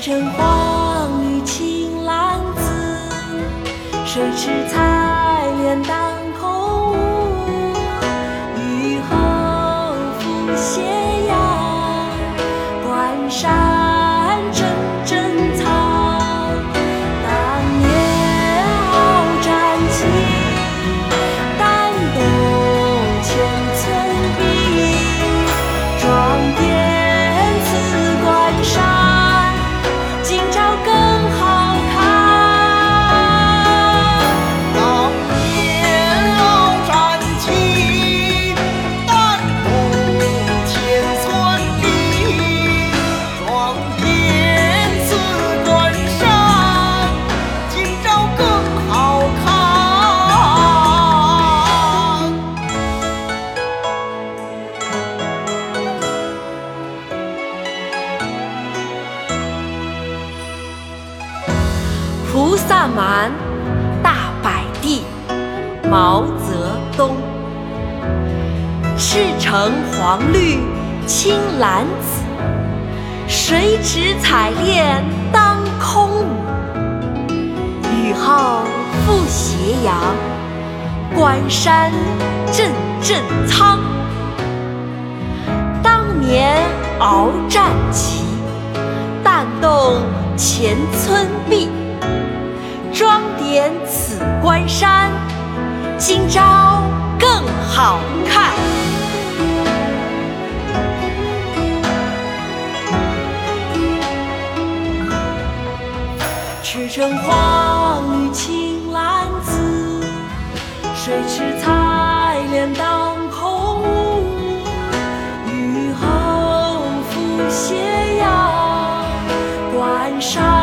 城黄绿青蓝紫，水池采萨满，大柏地，毛泽东。赤橙黄绿青蓝紫，谁持彩练当空舞。雨后复斜阳，关山阵阵苍。当年鏖战旗，弹动前村壁。关山，今朝更好看。赤橙黄绿青蓝紫，水池彩莲当空舞，雨后复斜阳关山。